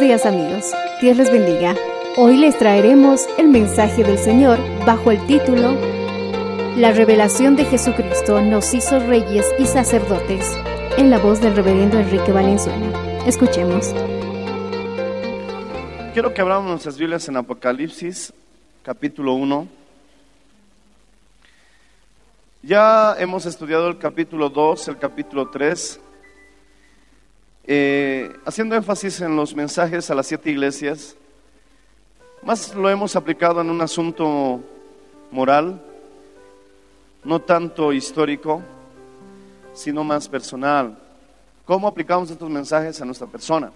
Días amigos, Dios les bendiga. Hoy les traeremos el mensaje del Señor bajo el título La revelación de Jesucristo nos hizo reyes y sacerdotes, en la voz del reverendo Enrique Valenzuela. Escuchemos. Quiero que abramos nuestras Biblias en Apocalipsis, capítulo 1. Ya hemos estudiado el capítulo 2, el capítulo 3, eh, haciendo énfasis en los mensajes a las siete iglesias. Más lo hemos aplicado en un asunto moral, no tanto histórico, sino más personal. ¿Cómo aplicamos estos mensajes a nuestra persona?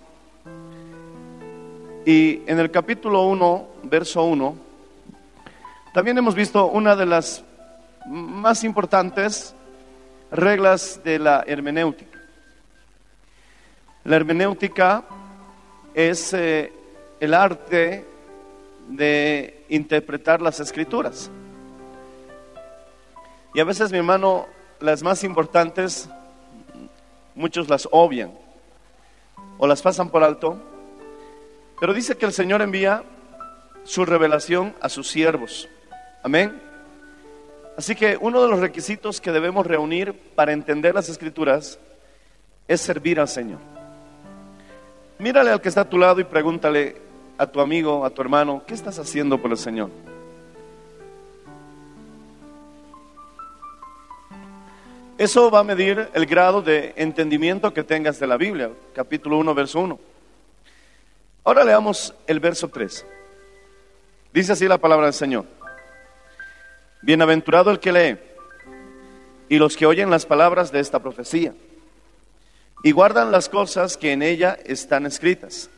Y en el capítulo 1, verso 1, también hemos visto una de las más importantes reglas de la hermenéutica. La hermenéutica es eh, el arte de interpretar las escrituras. Y a veces, mi hermano, las más importantes, muchos las obvian o las pasan por alto, pero dice que el Señor envía su revelación a sus siervos. Amén. Así que uno de los requisitos que debemos reunir para entender las escrituras es servir al Señor. Mírale al que está a tu lado y pregúntale a tu amigo, a tu hermano, ¿qué estás haciendo por el Señor? Eso va a medir el grado de entendimiento que tengas de la Biblia, capítulo 1, verso 1. Ahora leamos el verso 3. Dice así la palabra del Señor. Bienaventurado el que lee y los que oyen las palabras de esta profecía y guardan las cosas que en ella están escritas,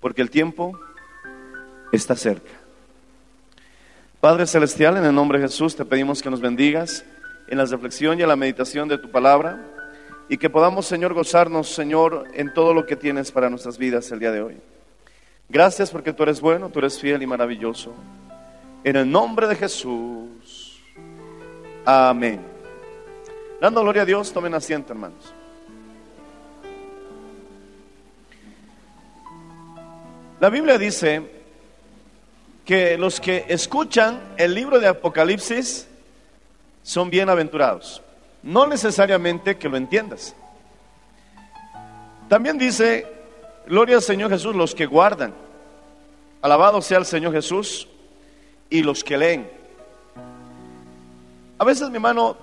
porque el tiempo está cerca. Padre Celestial, en el nombre de Jesús te pedimos que nos bendigas en la reflexión y en la meditación de tu palabra y que podamos, Señor, gozarnos, Señor, en todo lo que tienes para nuestras vidas el día de hoy. Gracias porque tú eres bueno, tú eres fiel y maravilloso. En el nombre de Jesús. Amén. Dando gloria a Dios, tomen asiento, hermanos. La Biblia dice que los que escuchan el libro de Apocalipsis son bienaventurados. No necesariamente que lo entiendas. También dice, gloria al Señor Jesús, los que guardan. Alabado sea el Señor Jesús y los que leen. A veces, mi hermano,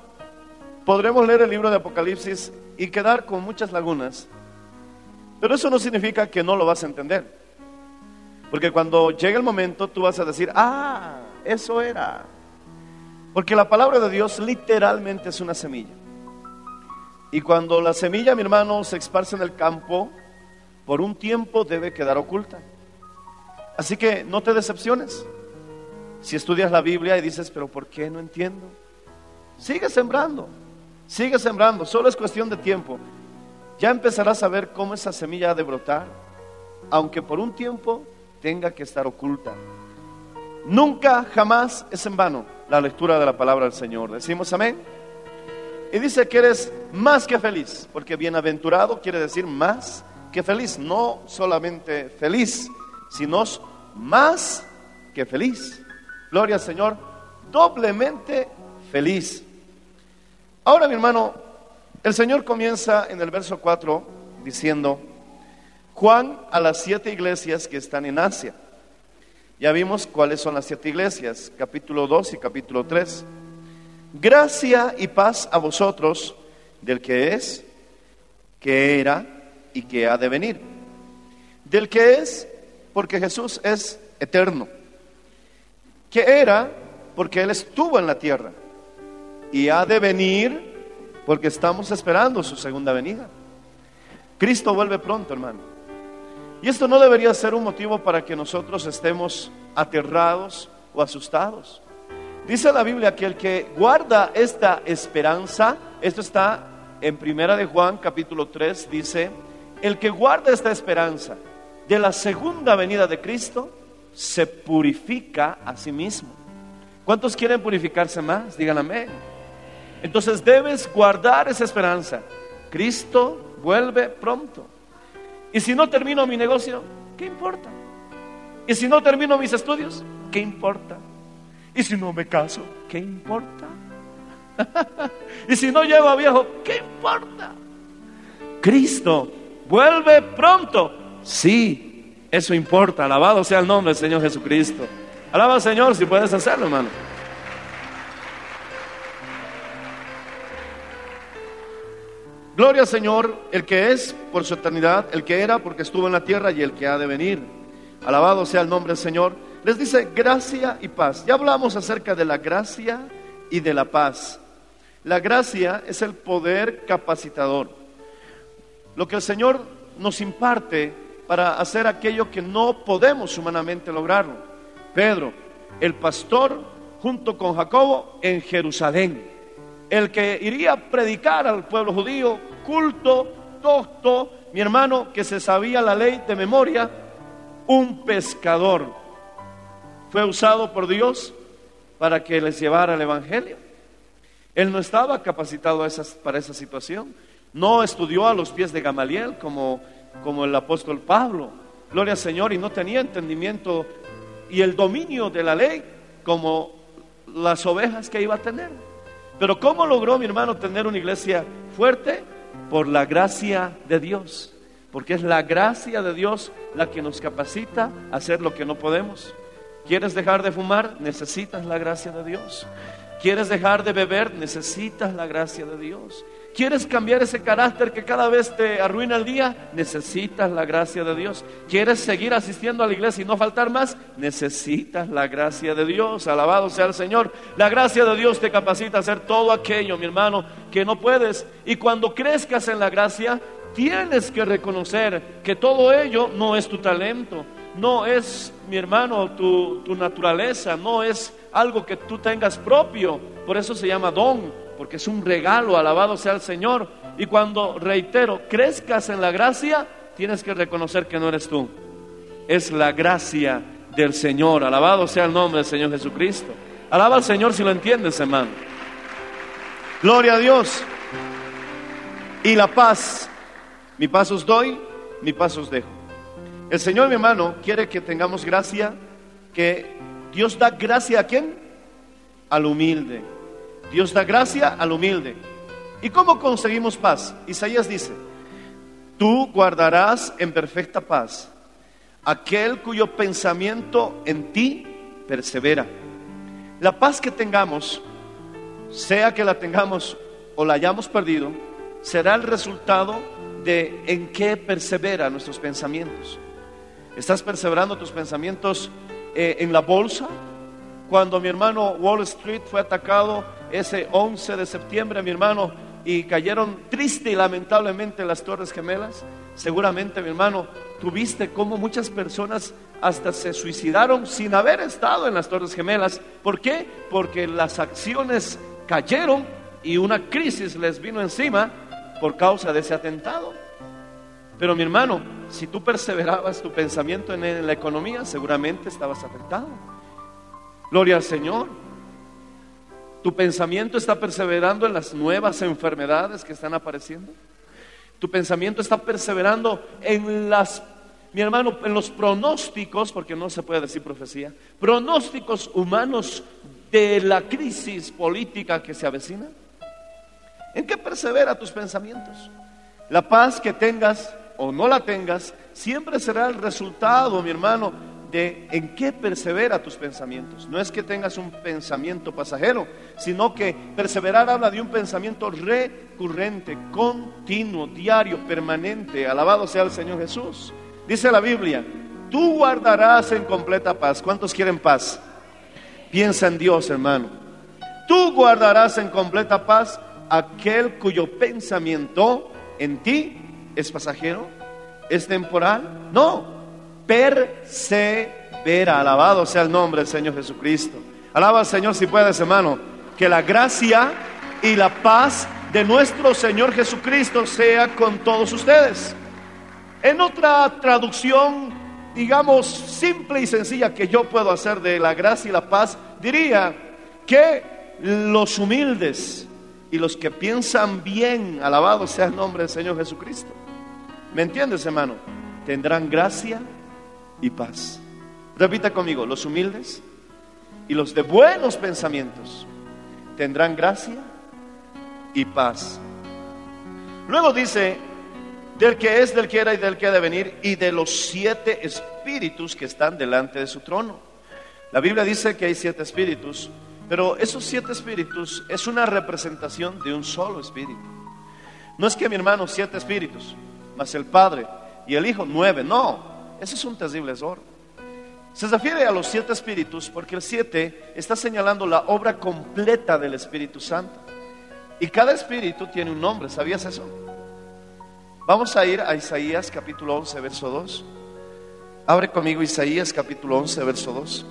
podremos leer el libro de Apocalipsis y quedar con muchas lagunas, pero eso no significa que no lo vas a entender. Porque cuando llegue el momento tú vas a decir, ah, eso era. Porque la palabra de Dios literalmente es una semilla. Y cuando la semilla, mi hermano, se esparce en el campo, por un tiempo debe quedar oculta. Así que no te decepciones. Si estudias la Biblia y dices, pero ¿por qué no entiendo? Sigue sembrando, sigue sembrando, solo es cuestión de tiempo. Ya empezarás a ver cómo esa semilla ha de brotar, aunque por un tiempo tenga que estar oculta. Nunca, jamás es en vano la lectura de la palabra del Señor. Decimos amén. Y dice que eres más que feliz, porque bienaventurado quiere decir más que feliz, no solamente feliz, sino más que feliz. Gloria al Señor, doblemente feliz. Ahora, mi hermano, el Señor comienza en el verso 4 diciendo, Juan a las siete iglesias que están en Asia. Ya vimos cuáles son las siete iglesias, capítulo 2 y capítulo 3. Gracia y paz a vosotros del que es, que era y que ha de venir. Del que es, porque Jesús es eterno. Que era, porque Él estuvo en la tierra. Y ha de venir, porque estamos esperando su segunda venida. Cristo vuelve pronto, hermano. Y esto no debería ser un motivo para que nosotros estemos aterrados o asustados. Dice la Biblia que el que guarda esta esperanza, esto está en Primera de Juan capítulo 3, dice, el que guarda esta esperanza de la segunda venida de Cristo, se purifica a sí mismo. ¿Cuántos quieren purificarse más? Digan amén. Entonces debes guardar esa esperanza. Cristo vuelve pronto. Y si no termino mi negocio, ¿qué importa? Y si no termino mis estudios, ¿qué importa? Y si no me caso, ¿qué importa? y si no llego a viejo, ¿qué importa? Cristo vuelve pronto. Sí, eso importa. Alabado sea el nombre del Señor Jesucristo. Alaba al Señor si puedes hacerlo, hermano. Gloria al Señor, el que es por su eternidad, el que era porque estuvo en la tierra y el que ha de venir. Alabado sea el nombre del Señor. Les dice gracia y paz. Ya hablamos acerca de la gracia y de la paz. La gracia es el poder capacitador. Lo que el Señor nos imparte para hacer aquello que no podemos humanamente lograrlo. Pedro, el pastor, junto con Jacobo, en Jerusalén el que iría a predicar al pueblo judío, culto, docto, mi hermano que se sabía la ley de memoria, un pescador. Fue usado por Dios para que les llevara el Evangelio. Él no estaba capacitado para esa situación. No estudió a los pies de Gamaliel como, como el apóstol Pablo. Gloria al Señor. Y no tenía entendimiento y el dominio de la ley como las ovejas que iba a tener. Pero ¿cómo logró mi hermano tener una iglesia fuerte? Por la gracia de Dios. Porque es la gracia de Dios la que nos capacita a hacer lo que no podemos. ¿Quieres dejar de fumar? Necesitas la gracia de Dios. ¿Quieres dejar de beber? Necesitas la gracia de Dios. ¿Quieres cambiar ese carácter que cada vez te arruina el día? Necesitas la gracia de Dios. ¿Quieres seguir asistiendo a la iglesia y no faltar más? Necesitas la gracia de Dios. Alabado sea el Señor. La gracia de Dios te capacita a hacer todo aquello, mi hermano, que no puedes. Y cuando crezcas en la gracia, tienes que reconocer que todo ello no es tu talento, no es, mi hermano, tu, tu naturaleza, no es algo que tú tengas propio. Por eso se llama don porque es un regalo, alabado sea el Señor. Y cuando, reitero, crezcas en la gracia, tienes que reconocer que no eres tú. Es la gracia del Señor, alabado sea el nombre del Señor Jesucristo. Alaba al Señor si lo entiendes, hermano. Gloria a Dios. Y la paz, mi paz os doy, mi paz os dejo. El Señor, mi hermano, quiere que tengamos gracia, que Dios da gracia a quién? Al humilde. Dios da gracia al humilde. ¿Y cómo conseguimos paz? Isaías dice, tú guardarás en perfecta paz aquel cuyo pensamiento en ti persevera. La paz que tengamos, sea que la tengamos o la hayamos perdido, será el resultado de en qué persevera nuestros pensamientos. ¿Estás perseverando tus pensamientos eh, en la bolsa? Cuando mi hermano Wall Street fue atacado ese 11 de septiembre, mi hermano, y cayeron triste y lamentablemente las Torres Gemelas, seguramente, mi hermano, tuviste como muchas personas hasta se suicidaron sin haber estado en las Torres Gemelas. ¿Por qué? Porque las acciones cayeron y una crisis les vino encima por causa de ese atentado. Pero mi hermano, si tú perseverabas tu pensamiento en la economía, seguramente estabas afectado. Gloria al Señor. Tu pensamiento está perseverando en las nuevas enfermedades que están apareciendo. Tu pensamiento está perseverando en las, mi hermano, en los pronósticos, porque no se puede decir profecía, pronósticos humanos de la crisis política que se avecina. ¿En qué persevera tus pensamientos? La paz que tengas o no la tengas siempre será el resultado, mi hermano, en qué persevera tus pensamientos. No es que tengas un pensamiento pasajero, sino que perseverar habla de un pensamiento recurrente, continuo, diario, permanente. Alabado sea el Señor Jesús. Dice la Biblia, tú guardarás en completa paz. ¿Cuántos quieren paz? Piensa en Dios, hermano. Tú guardarás en completa paz aquel cuyo pensamiento en ti es pasajero, es temporal. No, persevera. Alabado sea el nombre del Señor Jesucristo. Alaba al Señor si puedes, hermano. Que la gracia y la paz de nuestro Señor Jesucristo sea con todos ustedes. En otra traducción, digamos, simple y sencilla que yo puedo hacer de la gracia y la paz, diría que los humildes y los que piensan bien, alabado sea el nombre del Señor Jesucristo. ¿Me entiendes, hermano? Tendrán gracia y paz. Repita conmigo, los humildes y los de buenos pensamientos tendrán gracia y paz. Luego dice, del que es, del que era y del que ha de venir, y de los siete espíritus que están delante de su trono. La Biblia dice que hay siete espíritus, pero esos siete espíritus es una representación de un solo espíritu. No es que mi hermano siete espíritus, más el Padre y el Hijo nueve, no, ese es un terrible error. Se refiere a los siete espíritus porque el siete está señalando la obra completa del Espíritu Santo. Y cada espíritu tiene un nombre, ¿sabías eso? Vamos a ir a Isaías capítulo 11, verso 2. Abre conmigo Isaías capítulo 11, verso 2.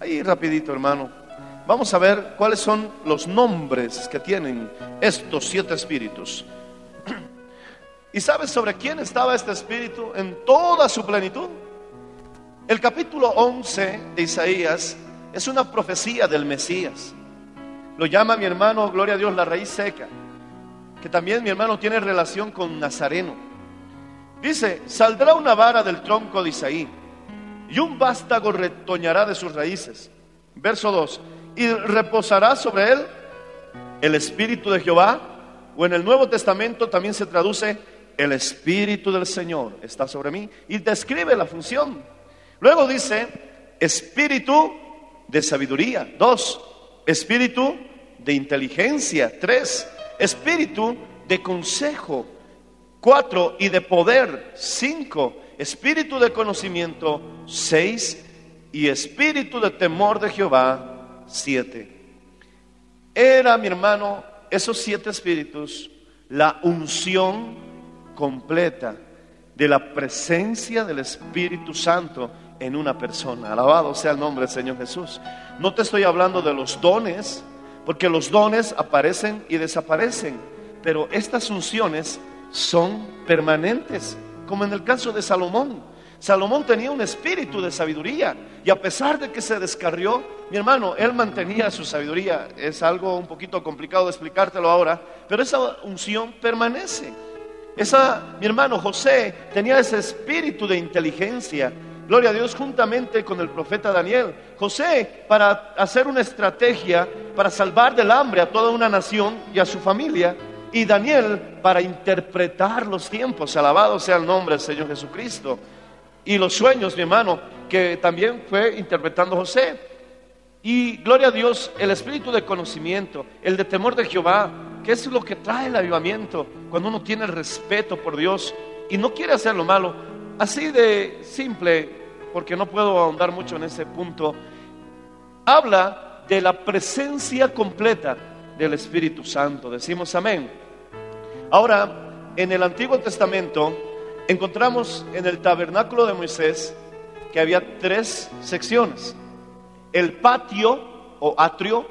Ahí rapidito, hermano. Vamos a ver cuáles son los nombres que tienen estos siete espíritus. ¿Y sabes sobre quién estaba este espíritu en toda su plenitud? El capítulo 11 de Isaías es una profecía del Mesías. Lo llama mi hermano, gloria a Dios, la raíz seca, que también mi hermano tiene relación con Nazareno. Dice, saldrá una vara del tronco de Isaí y un vástago retoñará de sus raíces. Verso 2, y reposará sobre él el espíritu de Jehová, o en el Nuevo Testamento también se traduce el Espíritu del Señor está sobre mí y describe la función. Luego dice, Espíritu de sabiduría. Dos, Espíritu de inteligencia. Tres, Espíritu de consejo. Cuatro, y de poder. Cinco, Espíritu de conocimiento. Seis, y Espíritu de temor de Jehová. Siete. Era, mi hermano, esos siete espíritus, la unción completa de la presencia del Espíritu Santo en una persona. Alabado sea el nombre del Señor Jesús. No te estoy hablando de los dones, porque los dones aparecen y desaparecen, pero estas unciones son permanentes, como en el caso de Salomón. Salomón tenía un espíritu de sabiduría y a pesar de que se descarrió, mi hermano, él mantenía su sabiduría. Es algo un poquito complicado de explicártelo ahora, pero esa unción permanece. Esa, mi hermano José tenía ese espíritu de inteligencia. Gloria a Dios juntamente con el profeta Daniel. José para hacer una estrategia para salvar del hambre a toda una nación y a su familia. Y Daniel para interpretar los tiempos. Alabado sea el nombre del Señor Jesucristo. Y los sueños, mi hermano, que también fue interpretando José. Y gloria a Dios, el espíritu de conocimiento, el de temor de Jehová, es lo que trae el avivamiento cuando uno tiene respeto por Dios y no quiere hacer lo malo. Así de simple, porque no puedo ahondar mucho en ese punto, habla de la presencia completa del Espíritu Santo. Decimos amén. Ahora, en el Antiguo Testamento encontramos en el tabernáculo de Moisés que había tres secciones. El patio o atrio,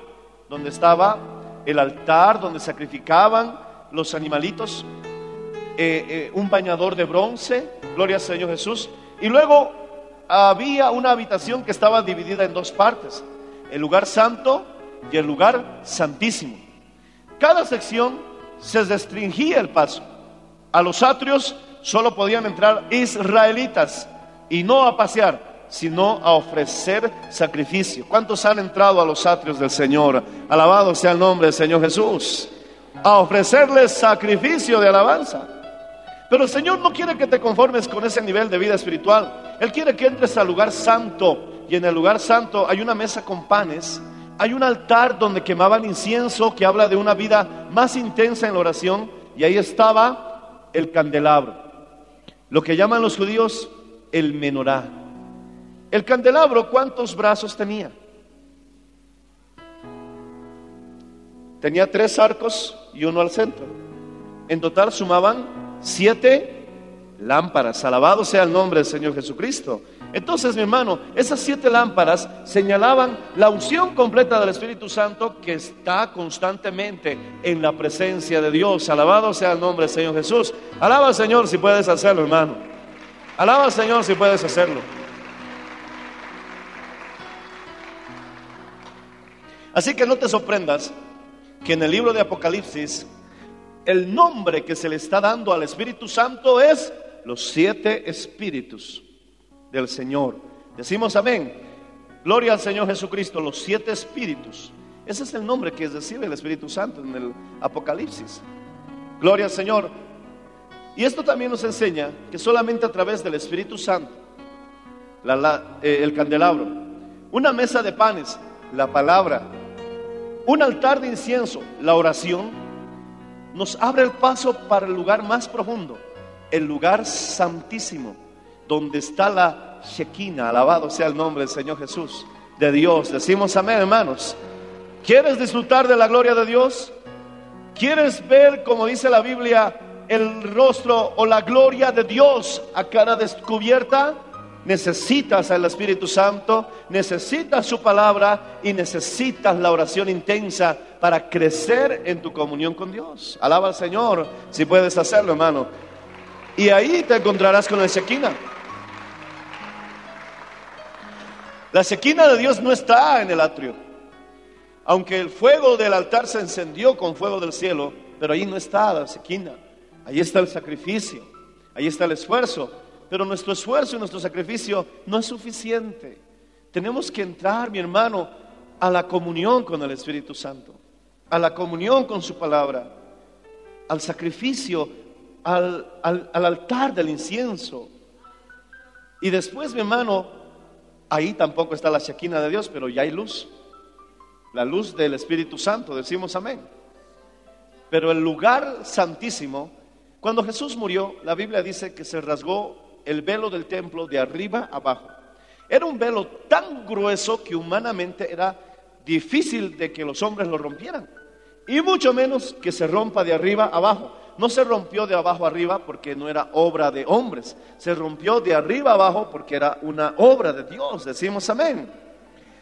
donde estaba el altar, donde sacrificaban los animalitos, eh, eh, un bañador de bronce, gloria al Señor Jesús, y luego había una habitación que estaba dividida en dos partes. el lugar santo y el lugar santísimo. Cada sección se restringía el paso. A los atrios solo podían entrar israelitas y no a pasear, sino a ofrecer sacrificio. ¿Cuántos han entrado a los atrios del Señor? Alabado sea el nombre del Señor Jesús. A ofrecerles sacrificio de alabanza. Pero el Señor no quiere que te conformes con ese nivel de vida espiritual. Él quiere que entres al lugar santo. Y en el lugar santo hay una mesa con panes. Hay un altar donde quemaban incienso que habla de una vida más intensa en la oración. Y ahí estaba el candelabro. Lo que llaman los judíos el menorá. El candelabro, ¿cuántos brazos tenía? Tenía tres arcos y uno al centro. En total sumaban siete lámparas. Alabado sea el nombre del Señor Jesucristo. Entonces, mi hermano, esas siete lámparas señalaban la unción completa del Espíritu Santo que está constantemente en la presencia de Dios. Alabado sea el nombre del Señor Jesús. Alaba al Señor si puedes hacerlo, hermano. Alaba al Señor si puedes hacerlo. Así que no te sorprendas que en el libro de Apocalipsis el nombre que se le está dando al Espíritu Santo es los siete espíritus del Señor. Decimos amén. Gloria al Señor Jesucristo, los siete espíritus. Ese es el nombre que recibe el Espíritu Santo en el Apocalipsis. Gloria al Señor. Y esto también nos enseña que solamente a través del Espíritu Santo, eh, el candelabro, una mesa de panes, la palabra, un altar de incienso, la oración, nos abre el paso para el lugar más profundo, el lugar santísimo, donde está la Shekinah, alabado sea el nombre del Señor Jesús, de Dios. Decimos amén, hermanos. ¿Quieres disfrutar de la gloria de Dios? ¿Quieres ver, como dice la Biblia, el rostro o la gloria de Dios a cara descubierta? Necesitas al Espíritu Santo, necesitas su palabra y necesitas la oración intensa para crecer en tu comunión con Dios. Alaba al Señor si puedes hacerlo, hermano. Y ahí te encontrarás con la Shekinah. La Shekinah de Dios no está en el atrio. Aunque el fuego del altar se encendió con fuego del cielo, pero ahí no está la Shekinah. Ahí está el sacrificio, ahí está el esfuerzo. Pero nuestro esfuerzo y nuestro sacrificio no es suficiente. Tenemos que entrar, mi hermano, a la comunión con el Espíritu Santo, a la comunión con su palabra, al sacrificio, al, al- al altar del incienso. Y después, mi hermano, ahí tampoco está la Shekinah de Dios, pero ya hay luz. La luz del Espíritu Santo, decimos amén. Pero el lugar santísimo, cuando Jesús murió, la Biblia dice que se rasgó el velo del templo de arriba abajo. Era un velo tan grueso que humanamente era difícil de que los hombres lo rompieran. Y mucho menos que se rompa de arriba abajo. No se rompió de abajo arriba porque no era obra de hombres. Se rompió de arriba abajo porque era una obra de Dios. Decimos amén.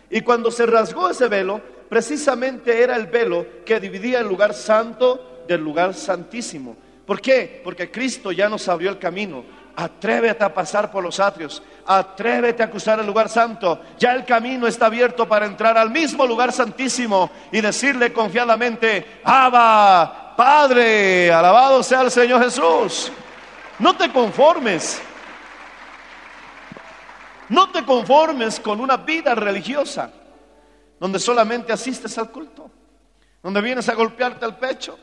Y cuando se rasgó ese velo, precisamente era el velo que dividía el lugar santo del lugar santísimo. ¿Por qué? Porque Cristo ya nos abrió el camino. Atrévete a pasar por los atrios. Atrévete a cruzar el lugar santo. Ya el camino está abierto para entrar al mismo lugar santísimo y decirle confiadamente, Abba, Padre, alabado sea el Señor Jesús. No te conformes. No te conformes con una vida religiosa donde solamente asistes al culto, donde vienes a golpearte el pecho,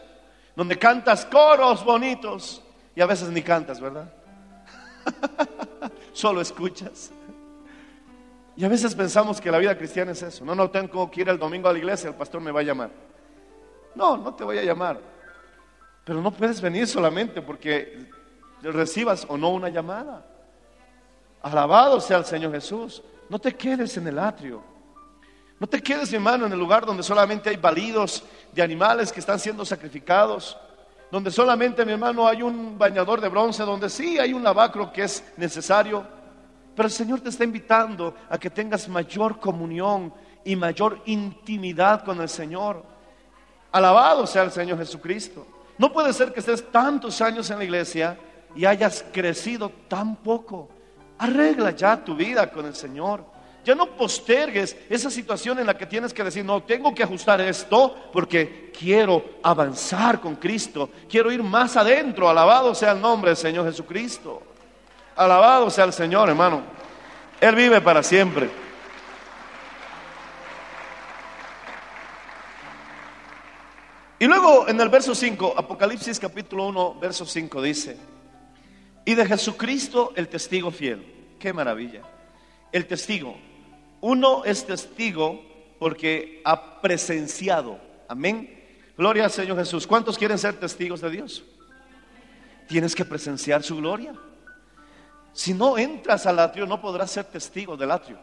donde cantas coros bonitos y a veces ni cantas, ¿verdad? Solo escuchas. Y a veces pensamos que la vida cristiana es eso. No, no tengo que ir el domingo a la iglesia, el pastor me va a llamar. No, no te voy a llamar. Pero no puedes venir solamente porque recibas o no una llamada. Alabado sea el Señor Jesús. No te quedes en el atrio. No te quedes, mi hermano, en el lugar donde solamente hay balidos de animales que están siendo sacrificados. Donde solamente, mi hermano, hay un bañador de bronce, donde sí hay un lavacro que es necesario. Pero el Señor te está invitando a que tengas mayor comunión y mayor intimidad con el Señor. Alabado sea el Señor Jesucristo. No puede ser que estés tantos años en la iglesia y hayas crecido tan poco. Arregla ya tu vida con el Señor. Ya no postergues esa situación en la que tienes que decir, no, tengo que ajustar esto porque quiero avanzar con Cristo, quiero ir más adentro. Alabado sea el nombre del Señor Jesucristo. Alabado sea el Señor, hermano. Él vive para siempre. Y luego en el verso 5, Apocalipsis capítulo 1, verso 5 dice, y de Jesucristo el testigo fiel. Qué maravilla. El testigo. Uno es testigo porque ha presenciado. Amén. Gloria al Señor Jesús. ¿Cuántos quieren ser testigos de Dios? Tienes que presenciar su gloria. Si no entras al atrio, no podrás ser testigo del atrio.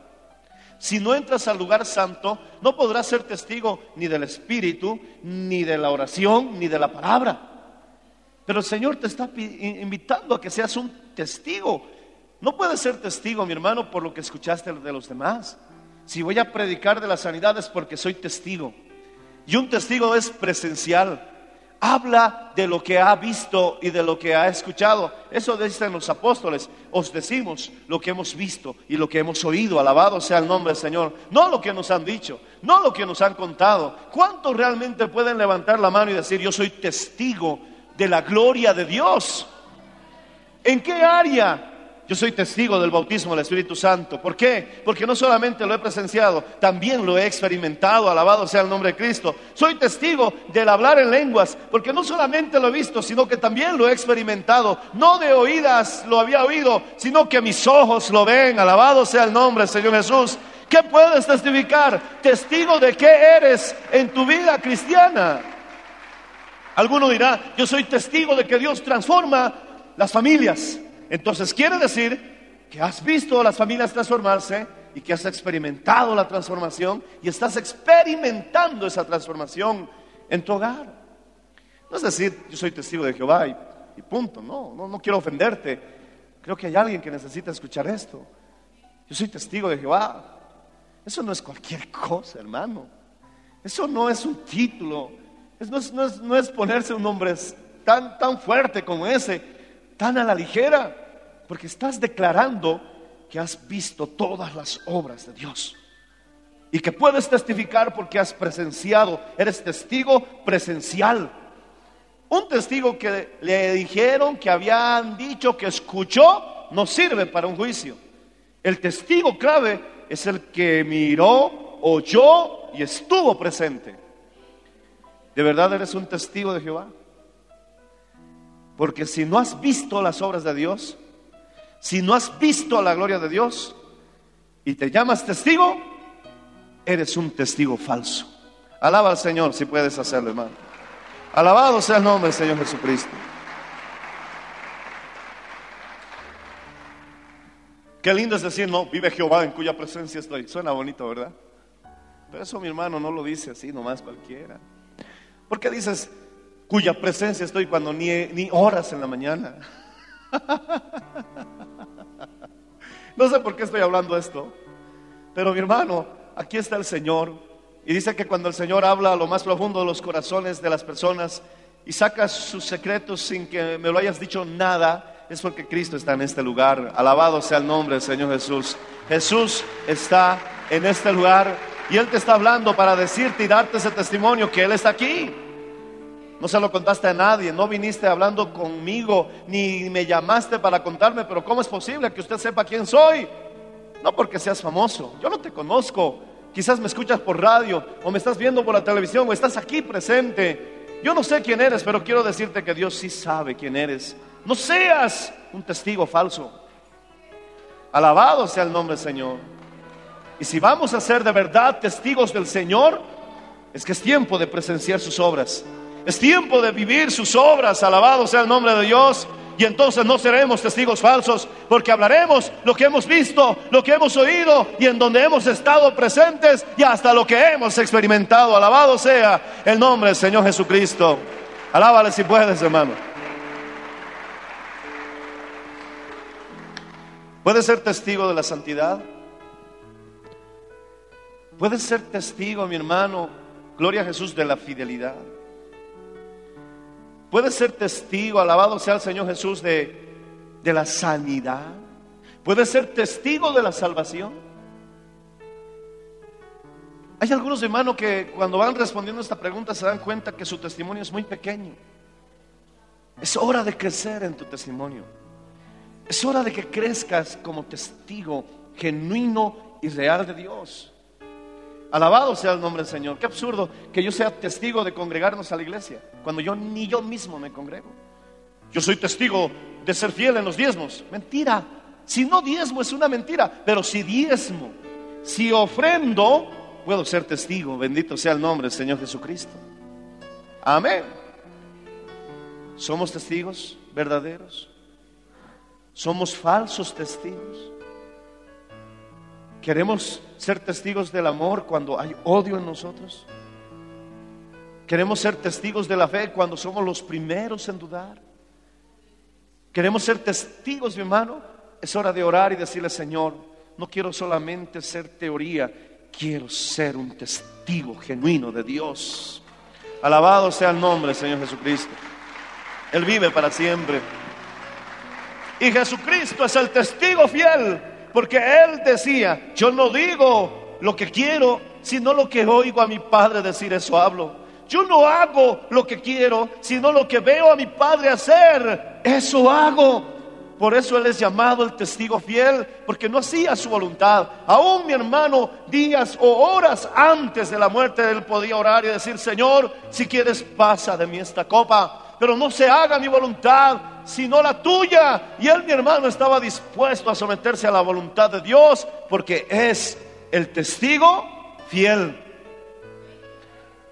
Si no entras al lugar santo, no podrás ser testigo ni del Espíritu, ni de la oración, ni de la palabra. Pero el Señor te está invitando a que seas un testigo. No puedes ser testigo, mi hermano, por lo que escuchaste de los demás. Si voy a predicar de la sanidad es porque soy testigo. Y un testigo es presencial. Habla de lo que ha visto y de lo que ha escuchado. Eso dicen los apóstoles. Os decimos lo que hemos visto y lo que hemos oído. Alabado sea el nombre del Señor. No lo que nos han dicho, no lo que nos han contado. ¿Cuántos realmente pueden levantar la mano y decir, yo soy testigo de la gloria de Dios? ¿En qué área? Yo soy testigo del bautismo del Espíritu Santo. ¿Por qué? Porque no solamente lo he presenciado, también lo he experimentado. Alabado sea el nombre de Cristo. Soy testigo del hablar en lenguas, porque no solamente lo he visto, sino que también lo he experimentado. No de oídas lo había oído, sino que mis ojos lo ven. Alabado sea el nombre Señor Jesús. ¿Qué puedes testificar? Testigo de qué eres en tu vida cristiana. Alguno dirá, yo soy testigo de que Dios transforma las familias. Entonces quiere decir que has visto a las familias transformarse y que has experimentado la transformación y estás experimentando esa transformación en tu hogar. No es decir, yo soy testigo de Jehová y, punto. No, no, no quiero ofenderte. Creo que hay alguien que necesita escuchar esto. Yo soy testigo de Jehová. Eso no es cualquier cosa, hermano. Eso no es un título. Es- no, es, no es- no es ponerse un nombre tan, tan fuerte como ese, tan a la ligera, porque estás declarando que has visto todas las obras de Dios y que puedes testificar porque has presenciado, eres testigo presencial. Un testigo que le dijeron, que habían dicho, que escuchó, no sirve para un juicio. El testigo clave es el que miró, oyó y estuvo presente. ¿De verdad eres un testigo de Jehová? Porque si no has visto las obras de Dios, si no has visto la gloria de Dios y te llamas testigo, eres un testigo falso. Alaba al Señor si puedes hacerlo, hermano. Alabado sea el nombre del Señor Jesucristo. Qué lindo es decir, no, vive Jehová en cuya presencia estoy. Suena bonito, ¿verdad? Pero eso mi hermano no lo dice así nomás cualquiera. ¿Por qué dices cuya presencia estoy cuando ni, ni horas en la mañana? No sé por qué estoy hablando esto, pero mi hermano, aquí está el Señor. Y dice que cuando el Señor habla a lo más profundo de los corazones de las personas y saca sus secretos sin que me lo hayas dicho nada, es porque Cristo está en este lugar. Alabado sea el nombre del Señor Jesús. Jesús está en este lugar y Él te está hablando para decirte y darte ese testimonio que Él está aquí. No se lo contaste a nadie, no viniste hablando conmigo, ni me llamaste para contarme, pero ¿cómo es posible que usted sepa quién soy? No porque seas famoso, yo no te conozco. Quizás me escuchas por radio, o me estás viendo por la televisión, o estás aquí presente. Yo no sé quién eres, pero quiero decirte que Dios sí sabe quién eres. No seas un testigo falso. Alabado sea el nombre del Señor. Y si vamos a ser de verdad testigos del Señor, es que es tiempo de presenciar sus obras. Es tiempo de vivir sus obras. Alabado sea el nombre de Dios. Y entonces no seremos testigos falsos, porque hablaremos lo que hemos visto, lo que hemos oído y en donde hemos estado presentes y hasta lo que hemos experimentado. Alabado sea el nombre del Señor Jesucristo. Alábale si puedes, hermano. ¿Puedes ser testigo de la santidad? ¿Puedes ser testigo, mi hermano, gloria a Jesús, de la fidelidad? ¿Puedes ser testigo, alabado sea el Señor Jesús, de, de la sanidad? ¿Puedes ser testigo de la salvación? Hay algunos hermanos que cuando van respondiendo esta pregunta se dan cuenta que su testimonio es muy pequeño. Es hora de crecer en tu testimonio. Es hora de que crezcas como testigo genuino y real de Dios. Alabado sea el nombre del Señor. Qué absurdo que yo sea testigo de congregarnos a la iglesia cuando yo ni yo mismo me congrego. Yo soy testigo de ser fiel en los diezmos. Mentira. Si no diezmo es una mentira, pero si diezmo, si ofrendo, puedo ser testigo. Bendito sea el nombre del Señor Jesucristo. Amén. ¿Somos testigos verdaderos? ¿Somos falsos testigos? ¿Queremos ser testigos del amor cuando hay odio en nosotros? ¿Queremos ser testigos de la fe cuando somos los primeros en dudar? ¿Queremos ser testigos, mi hermano? Es hora de orar y decirle, Señor, no quiero solamente ser teoría, quiero ser un testigo genuino de Dios. Alabado sea el nombre, Señor Jesucristo. Él vive para siempre. Y Jesucristo es el testigo fiel, porque Él decía, yo no digo lo que quiero, sino lo que oigo a mi Padre decir, eso hablo. Yo no hago lo que quiero, sino lo que veo a mi Padre hacer, eso hago. Por eso Él es llamado el testigo fiel, porque no hacía su voluntad. Aún mi hermano, días o horas antes de la muerte, Él podía orar y decir, Señor, si quieres, pasa de mí esta copa pero no se haga mi voluntad, sino la tuya. Y él, mi hermano, estaba dispuesto a someterse a la voluntad de Dios, porque es el testigo fiel,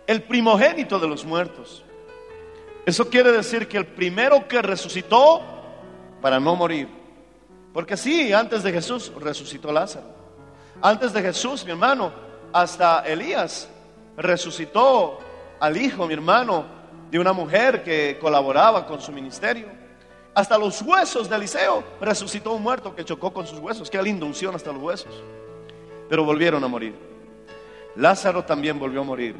el primogénito de los muertos. Eso quiere decir que el primero que resucitó para no morir. Porque sí, antes de Jesús resucitó Lázaro. Antes de Jesús, mi hermano, hasta Elías resucitó al hijo, mi hermano, de una mujer que colaboraba con su ministerio. Hasta los huesos de Eliseo resucitó un muerto que chocó con sus huesos. Qué linda unción hasta los huesos. Pero volvieron a morir. Lázaro también volvió a morir.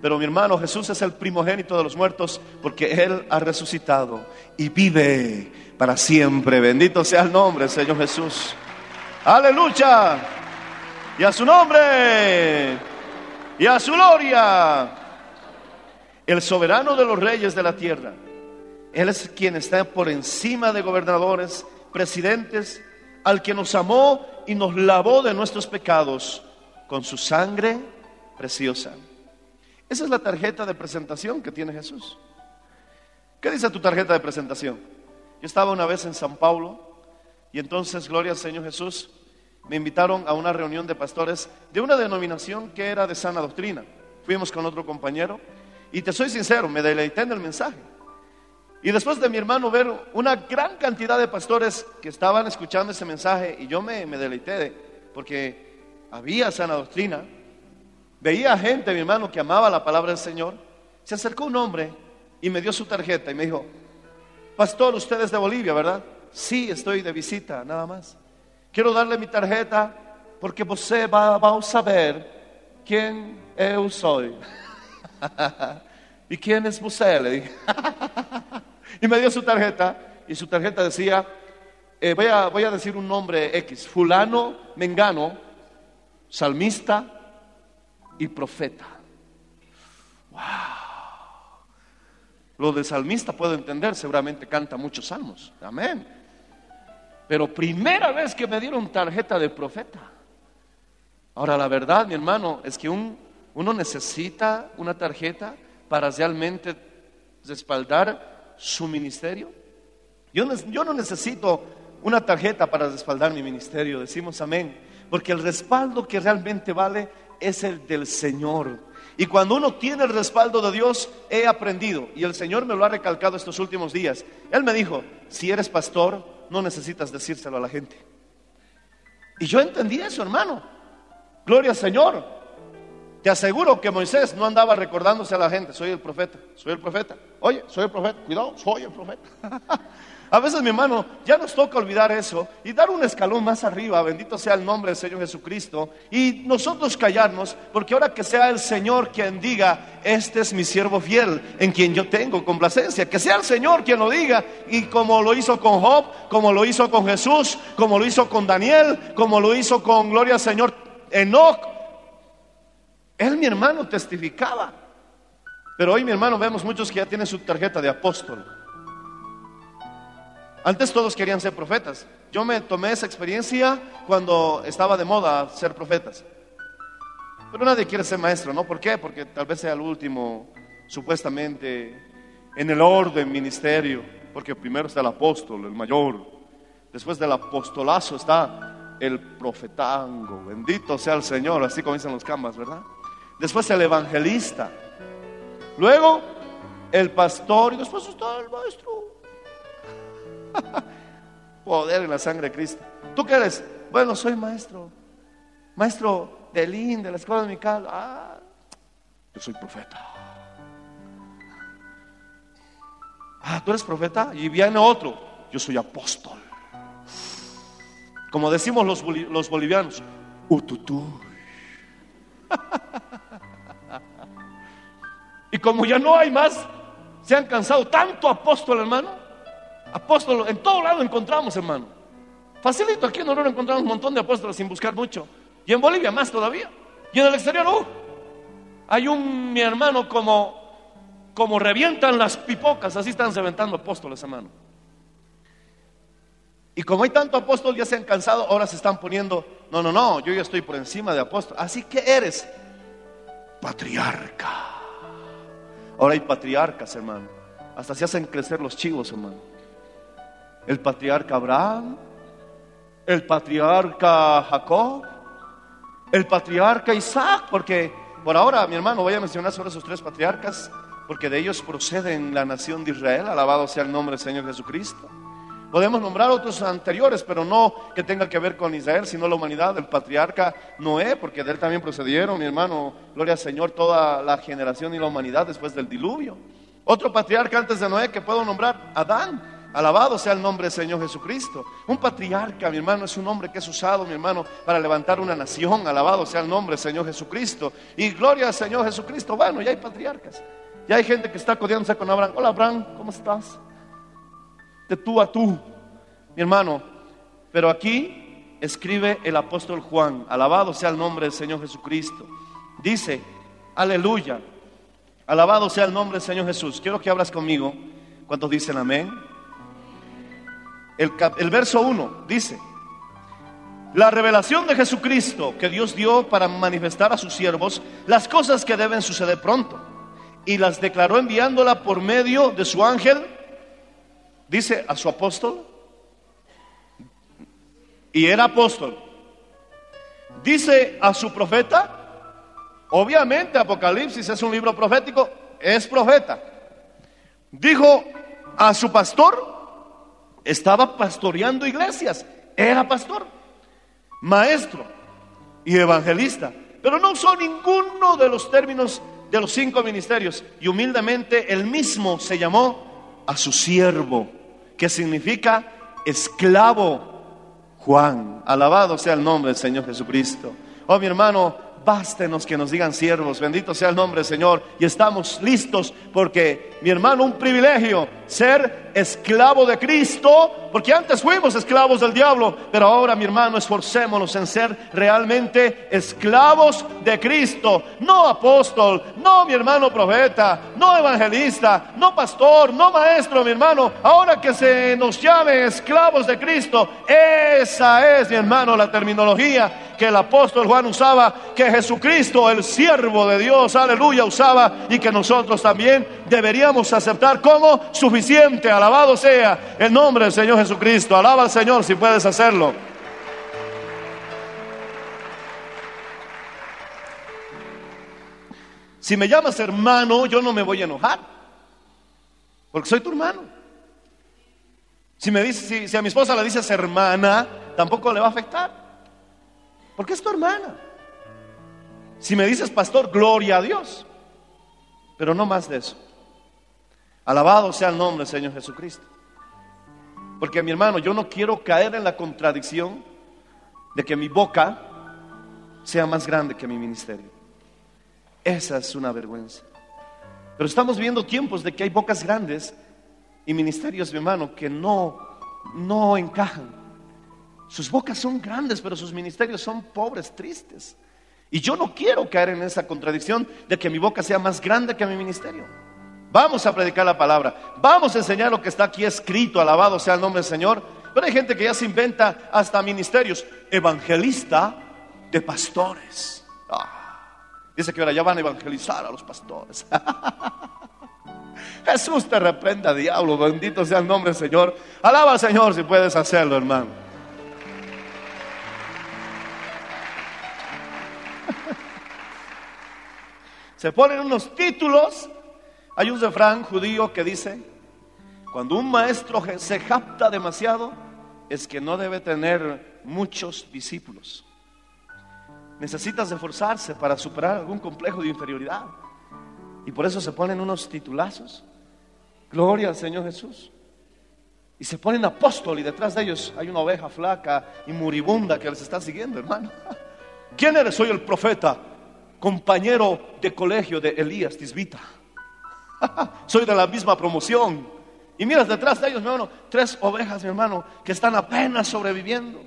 Pero mi hermano Jesús es el primogénito de los muertos porque Él ha resucitado y vive para siempre. Bendito sea el nombre, Señor Jesús. Aleluya. Y a su nombre. Y a su gloria el soberano de los reyes de la tierra. Él es quien está por encima de gobernadores, presidentes, al que nos amó y nos lavó de nuestros pecados con su sangre preciosa. Esa es la tarjeta de presentación que tiene Jesús. ¿Qué dice tu tarjeta de presentación? Yo estaba una vez en San Paulo y entonces, gloria al Señor Jesús, me invitaron a una reunión de pastores de una denominación que era de sana doctrina. Fuimos con otro compañero y te soy sincero, me deleité en el mensaje. Y después de mi hermano ver una gran cantidad de pastores que estaban escuchando ese mensaje, y yo me, me deleité porque había sana doctrina, veía gente, mi hermano, que amaba la palabra del Señor, se acercó un hombre y me dio su tarjeta y me dijo, Pastor, usted es de Bolivia, ¿verdad? Sí, estoy de visita, nada más. Quiero darle mi tarjeta porque usted va, va a saber quién yo soy. ¿Y quién es usted? Le dije. y me dio su tarjeta y su tarjeta decía, eh, voy, a, voy a decir un nombre X, fulano, mengano, salmista y profeta. Wow. Lo de salmista puedo entender, seguramente canta muchos salmos. Amén. Pero primera vez que me dieron tarjeta de profeta. Ahora la verdad, mi hermano, es que un uno necesita una tarjeta para realmente respaldar su ministerio. Yo, no necesito una tarjeta para respaldar mi ministerio, decimos amén, porque el respaldo que realmente vale es el del Señor. Y cuando uno tiene el respaldo de Dios, he aprendido, y el Señor me lo ha recalcado estos últimos días. Él me dijo, si eres pastor, no necesitas decírselo a la gente. Y yo entendí eso, hermano. Gloria al Señor. Te aseguro que Moisés no andaba recordándose a la gente, soy el profeta, soy el profeta. Oye, soy el profeta, cuidado, soy el profeta. a veces, mi hermano, ya nos toca olvidar eso y dar un escalón más arriba, bendito sea el nombre del Señor Jesucristo, y nosotros callarnos, porque ahora que sea el Señor quien diga, este es mi siervo fiel, en quien yo tengo complacencia, que sea el Señor quien lo diga, y como lo hizo con Job, como lo hizo con Jesús, como lo hizo con Daniel, como lo hizo con Gloria al Señor Enoch, Él, mi hermano, testificaba. Pero hoy, mi hermano, vemos muchos que ya tienen su tarjeta de apóstol. Antes todos querían ser profetas. Yo me tomé esa experiencia cuando estaba de moda ser profetas. Pero nadie quiere ser maestro, ¿no? ¿Por qué? Porque tal vez sea el último, supuestamente, en el orden ministerio. Porque primero está el apóstol, el mayor. Después del apostolazo está el profetango. Bendito sea el Señor, así dicen los camas, ¿verdad? Después el evangelista. Luego el pastor y después está el maestro. Poder en la sangre de Cristo. ¿Tú qué eres? Bueno, soy maestro. Maestro de Lin, de la escuela dominical. Ah, yo soy profeta. Ah, tú eres profeta. Y viene otro. Yo soy apóstol. Como decimos los, boli- los bolivianos. Ututú. Y como ya no hay más, se han cansado tanto apóstol, hermano. Apóstol, en todo lado encontramos, hermano. Facilito, aquí en Aurora encontramos un montón de apóstoles sin buscar mucho. Y en Bolivia más todavía. Y en el exterior, uh, hay un, mi hermano, como, como revientan las pipocas, así están reventando apóstoles, hermano. Y como hay tanto apóstol, ya se han cansado, ahora se están poniendo, no, no, no, yo ya estoy por encima de apóstol. Así que eres patriarca. Ahora hay patriarcas, hermano. Hasta se hacen crecer los chivos, hermano. El patriarca Abraham, el patriarca Jacob, el patriarca Isaac, porque por ahora, mi hermano, voy a mencionar sobre esos tres patriarcas, porque de ellos proceden la nación de Israel, alabado sea el nombre del Señor Jesucristo. Podemos nombrar otros anteriores, pero no que tenga que ver con Israel, sino la humanidad, el patriarca Noé, porque de él también procedieron, mi hermano, gloria al Señor, toda la generación y la humanidad después del diluvio. Otro patriarca antes de Noé que puedo nombrar, Adán. Alabado sea el nombre del Señor Jesucristo. Un patriarca, mi hermano, es un hombre que es usado, mi hermano, para levantar una nación. Alabado sea el nombre del Señor Jesucristo. Y gloria al Señor Jesucristo. Bueno, ya hay patriarcas. Ya hay gente que está codeándose con Abraham. Hola, Abraham, ¿cómo estás? De tú a tú, mi hermano. Pero aquí escribe el apóstol Juan, alabado sea el nombre del Señor Jesucristo. Dice, aleluya, alabado sea el nombre del Señor Jesús. Quiero que hablas conmigo. ¿Cuántos dicen amén? El, el verso 1 dice, la revelación de Jesucristo que Dios dio para manifestar a sus siervos las cosas que deben suceder pronto. Y las declaró enviándola por medio de su ángel dice a su apóstol, y era apóstol, dice a su profeta, obviamente Apocalipsis es un libro profético, es profeta, dijo a su pastor, estaba pastoreando iglesias, era pastor, maestro y evangelista, pero no usó ninguno de los términos de los cinco ministerios y humildemente él mismo se llamó a su siervo, que significa esclavo Juan. Alabado sea el nombre del Señor Jesucristo. Oh, mi hermano, bástenos que nos digan siervos. Bendito sea el nombre del Señor. Y estamos listos porque, mi hermano, un privilegio ser esclavo de Cristo. Porque antes fuimos esclavos del diablo. Pero ahora, mi hermano, esforcémonos en ser realmente esclavos de Cristo. No apóstol, no mi hermano profeta, no evangelista, no pastor, no maestro, mi hermano. Ahora que se nos llame esclavos de Cristo, esa es, mi hermano, la terminología que el apóstol Juan usaba, que Jesucristo, el siervo de Dios, aleluya, usaba y que nosotros también deberíamos aceptar como suficiente. Alabado sea el nombre del Señor Jesucristo. Alaba al Señor si puedes hacerlo. Si me llamas hermano, yo no me voy a enojar, porque soy tu hermano. Si, me dice, si, a mi esposa le dices hermana, tampoco le va a afectar, porque es tu hermana. Si me dices pastor, gloria a Dios, pero no más de eso. Alabado sea el nombre del Señor Jesucristo. Porque mi hermano, yo no quiero caer en la contradicción de que mi boca sea más grande que mi ministerio. Esa es una vergüenza. Pero estamos viendo tiempos de que hay bocas grandes y ministerios, mi hermano, que no, no encajan. Sus bocas son grandes, pero sus ministerios son pobres, tristes. Y yo no quiero caer en esa contradicción de que mi boca sea más grande que mi ministerio. Vamos a predicar la palabra, vamos a enseñar lo que está aquí escrito, alabado sea el nombre del Señor. Pero hay gente que ya se inventa hasta ministerios, evangelista de pastores. Ah, dice que ahora ya van a evangelizar a los pastores. Jesús te reprenda, diablo, bendito sea el nombre del Señor. Alaba al Señor si puedes hacerlo, hermano. Se ponen unos títulos. Hay un refrán judío que dice, cuando un maestro se japta demasiado, es que no debe tener muchos discípulos. Necesitas esforzarse para superar algún complejo de inferioridad. Y por eso se ponen unos titulazos. Gloria al Señor Jesús. Y se ponen apóstol y detrás de ellos hay una oveja flaca y moribunda que les está siguiendo, hermano. ¿Quién eres? Soy el profeta, compañero de colegio de Elías Tisbita. Soy de la misma promoción. Y miras detrás de ellos, mi hermano, tres ovejas, mi hermano, que están apenas sobreviviendo.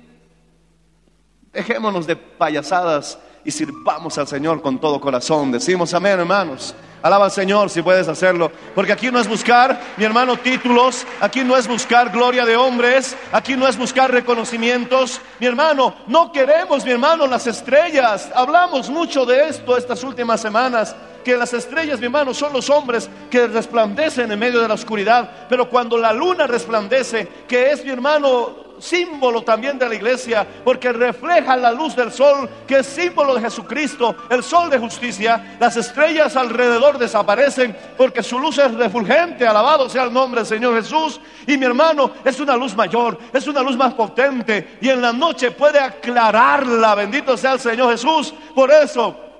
Dejémonos de payasadas y sirvamos al Señor con todo corazón. Decimos amén, hermanos. Alaba al Señor si puedes hacerlo. Porque aquí no es buscar, mi hermano, títulos. Aquí no es buscar gloria de hombres. Aquí no es buscar reconocimientos. Mi hermano, no queremos, mi hermano, las estrellas. Hablamos mucho de esto estas últimas semanas. Que las estrellas, mi hermano, son los hombres que resplandecen en medio de la oscuridad. Pero cuando la luna resplandece, que es, mi hermano, símbolo también de la iglesia, porque refleja la luz del sol, que es símbolo de Jesucristo, el sol de justicia. Las estrellas alrededor desaparecen porque su luz es refulgente, alabado sea el nombre del Señor Jesús. Y mi hermano, es una luz mayor, es una luz más potente, y en la noche puede aclararla, bendito sea el Señor Jesús. Por eso,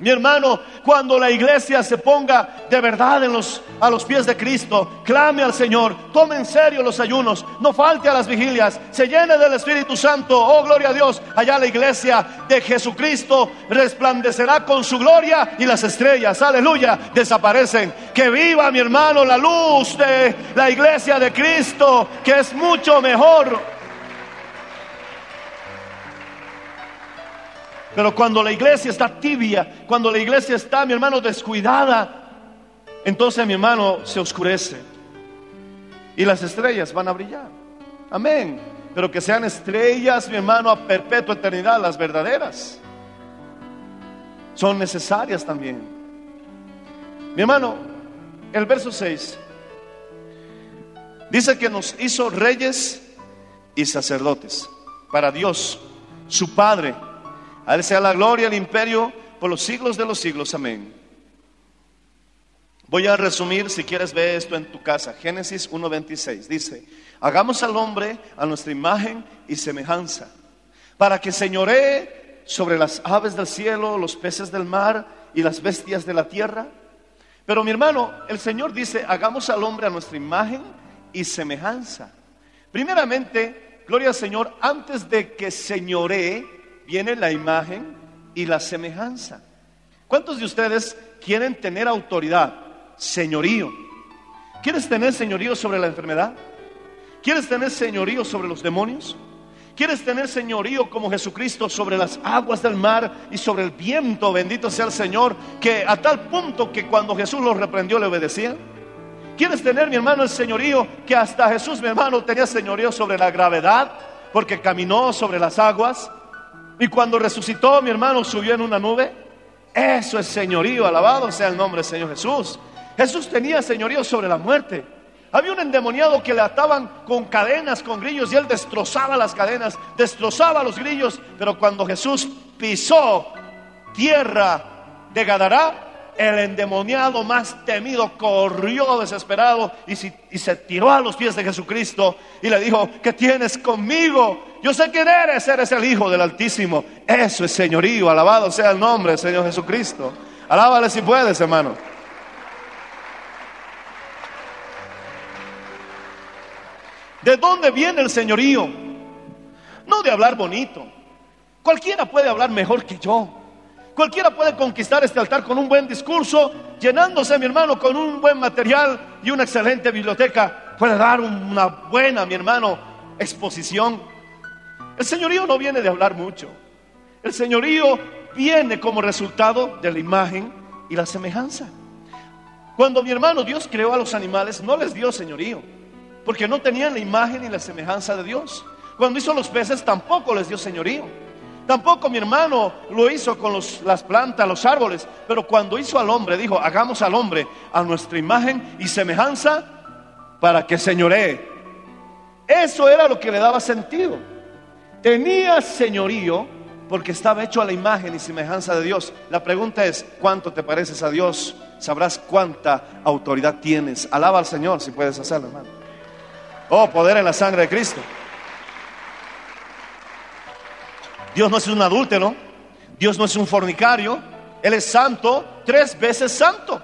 mi hermano, cuando la iglesia se ponga de verdad en los, a los pies de Cristo, clame al Señor, tome en serio los ayunos, no falte a las vigilias, se llene del Espíritu Santo, oh gloria a Dios, allá la iglesia de Jesucristo resplandecerá con su gloria y las estrellas, aleluya, desaparecen. Que viva mi hermano la luz de la iglesia de Cristo, que es mucho mejor Pero cuando la iglesia está tibia, cuando la iglesia está, mi hermano, descuidada, entonces mi hermano se oscurece. Y las estrellas van a brillar. Amén. Pero que sean estrellas, mi hermano, a perpetua eternidad, las verdaderas. Son necesarias también. Mi hermano, el verso 6 dice que nos hizo reyes y sacerdotes para Dios, su Padre a Él sea la gloria, el imperio por los siglos de los siglos. Amén. Voy a resumir, si quieres ver esto en tu casa. Génesis 1.26 dice, hagamos al hombre a nuestra imagen y semejanza, para que señoree sobre las aves del cielo, los peces del mar y las bestias de la tierra. Pero mi hermano, el Señor dice, hagamos al hombre a nuestra imagen y semejanza. Primeramente, gloria al Señor, antes de que señoree, viene la imagen y la semejanza. ¿Cuántos de ustedes quieren tener autoridad, señorío? ¿Quieres tener señorío sobre la enfermedad? ¿Quieres tener señorío sobre los demonios? ¿Quieres tener señorío como Jesucristo sobre las aguas del mar y sobre el viento? Bendito sea el Señor, que a tal punto que cuando Jesús los reprendió le obedecían. ¿Quieres tener, mi hermano, el señorío que hasta Jesús, mi hermano, tenía señorío sobre la gravedad porque caminó sobre las aguas? Y cuando resucitó, mi hermano subió en una nube. Eso es señorío, alabado sea el nombre del Señor Jesús. Jesús tenía señorío sobre la muerte. Había un endemoniado que le ataban con cadenas, con grillos, y él destrozaba las cadenas, destrozaba los grillos. Pero cuando Jesús pisó tierra de Gadará, el endemoniado más temido corrió desesperado y, se tiró a los pies de Jesucristo y le dijo, ¿qué tienes conmigo? Yo sé quién eres, eres el Hijo del Altísimo. Eso es señorío, alabado sea el nombre del Señor Jesucristo. Alábale si puedes, hermano. ¿De dónde viene el señorío? No de hablar bonito. Cualquiera puede hablar mejor que yo. Cualquiera puede conquistar este altar con un buen discurso, llenándose, mi hermano, con un buen material y una excelente biblioteca. Puede dar una buena, mi hermano, exposición. El señorío no viene de hablar mucho. El señorío viene como resultado de la imagen y la semejanza. Cuando mi hermano Dios creó a los animales, no les dio señorío, porque no tenían la imagen y la semejanza de Dios. Cuando hizo los peces, tampoco les dio señorío. Tampoco mi hermano lo hizo con los- las plantas, los árboles, pero cuando hizo al hombre, dijo, hagamos al hombre a nuestra imagen y semejanza para que señoree. Eso era lo que le daba sentido. Tenía señorío porque estaba hecho a la imagen y semejanza de Dios. La pregunta es, ¿cuánto te pareces a Dios? Sabrás cuánta autoridad tienes. Alaba al Señor si puedes hacerlo, hermano. Oh, poder en la sangre de Cristo. Dios no es un adúltero, Dios no es un fornicario, Él es santo, tres veces santo.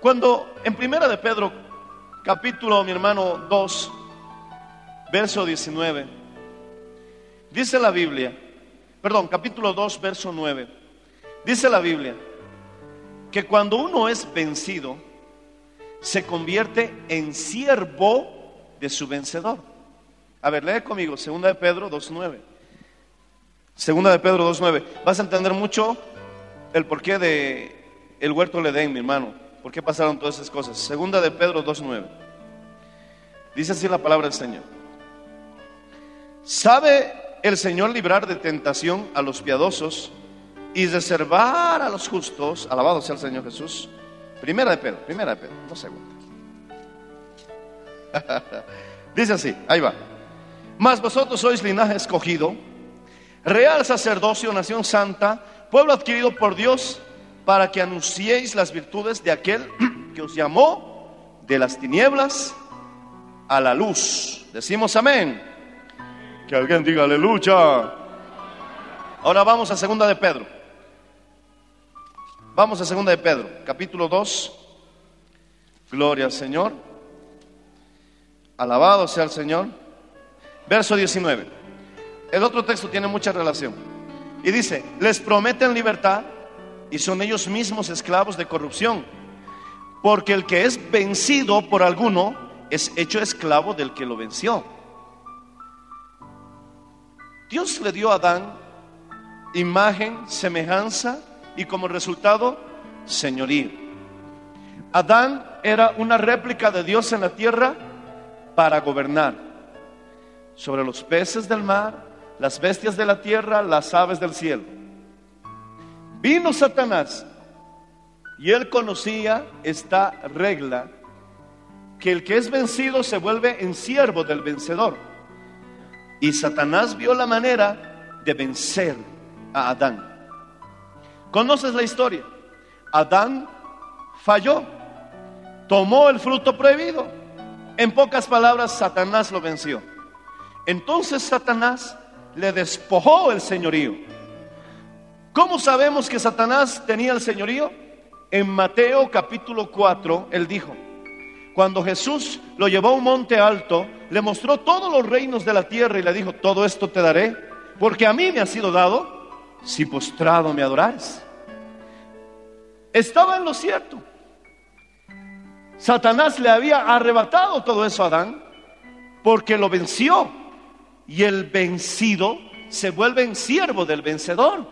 Cuando en primera de Pedro, capítulo, mi hermano 2, verso 19, dice la Biblia, perdón, capítulo 2, verso 9, dice la Biblia, que cuando uno es vencido, se convierte en siervo de su vencedor. A ver, lee conmigo, segunda de Pedro 2.9. Segunda de Pedro 2.9. Vas a entender mucho el porqué de el huerto del Edén, mi hermano. ¿Por qué pasaron todas esas cosas? Segunda de Pedro 2.9. Dice así la palabra del Señor. ¿Sabe el Señor librar de tentación a los piadosos y reservar a los justos? Alabado sea el Señor Jesús. Primera de Pedro, primera de Pedro, no segunda. Dice así, ahí va. Mas vosotros sois linaje escogido, real sacerdocio, nación santa, pueblo adquirido por Dios, para que anunciéis las virtudes de aquel que os llamó de las tinieblas a la luz. Decimos amén. Que alguien diga aleluya. Ahora vamos a segunda de Pedro. Vamos a segunda de Pedro, capítulo 2. Gloria al Señor. Alabado sea el Señor. Verso 19. El otro texto tiene mucha relación. Y dice, les prometen libertad y son ellos mismos esclavos de corrupción. Porque el que es vencido por alguno es hecho esclavo del que lo venció. Dios le dio a Adán imagen, semejanza y como resultado, señorío. Adán era una réplica de Dios en la tierra para gobernar sobre los peces del mar, las bestias de la tierra, las aves del cielo. Vino Satanás y él conocía esta regla que el que es vencido se vuelve en siervo del vencedor. Y Satanás vio la manera de vencer a Adán. ¿Conoces la historia? Adán falló, tomó el fruto prohibido. En pocas palabras, Satanás lo venció. Entonces Satanás le despojó el señorío. ¿Cómo sabemos que Satanás tenía el señorío? En Mateo capítulo 4, él dijo, cuando Jesús lo llevó a un monte alto, le mostró todos los reinos de la tierra y le dijo, todo esto te daré, porque a mí me ha sido dado si postrado me adorares. Estaba en lo cierto. Satanás le había arrebatado todo eso a Adán porque lo venció y el vencido se vuelve en siervo del vencedor.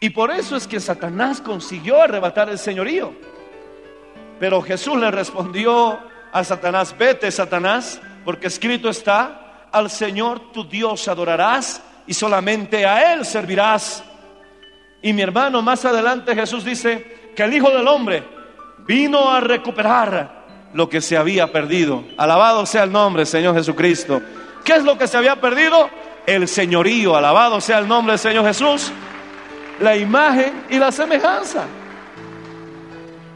Y por eso es que Satanás consiguió arrebatar el señorío. Pero Jesús le respondió a Satanás, vete Satanás, porque escrito está, al Señor tu Dios adorarás y solamente a Él servirás. Y mi hermano, más adelante Jesús dice que el Hijo del Hombre vino a recuperar lo que se había perdido. Alabado sea el nombre, Señor Jesucristo. ¿Qué es lo que se había perdido? El señorío. Alabado sea el nombre del Señor Jesús. La imagen y la semejanza.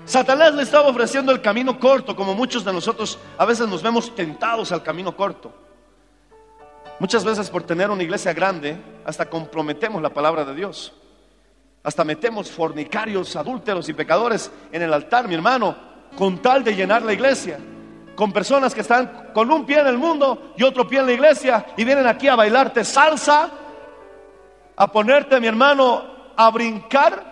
Satanás le estaba ofreciendo el camino corto, como muchos de nosotros a veces nos vemos tentados al camino corto. Muchas veces por tener una iglesia grande, hasta comprometemos la palabra de Dios. Hasta metemos fornicarios, adúlteros y pecadores en el altar, mi hermano, con tal de llenar la iglesia. Con personas que están con un pie en el mundo y otro pie en la iglesia y vienen aquí a bailarte salsa, a ponerte, mi hermano, a brincar.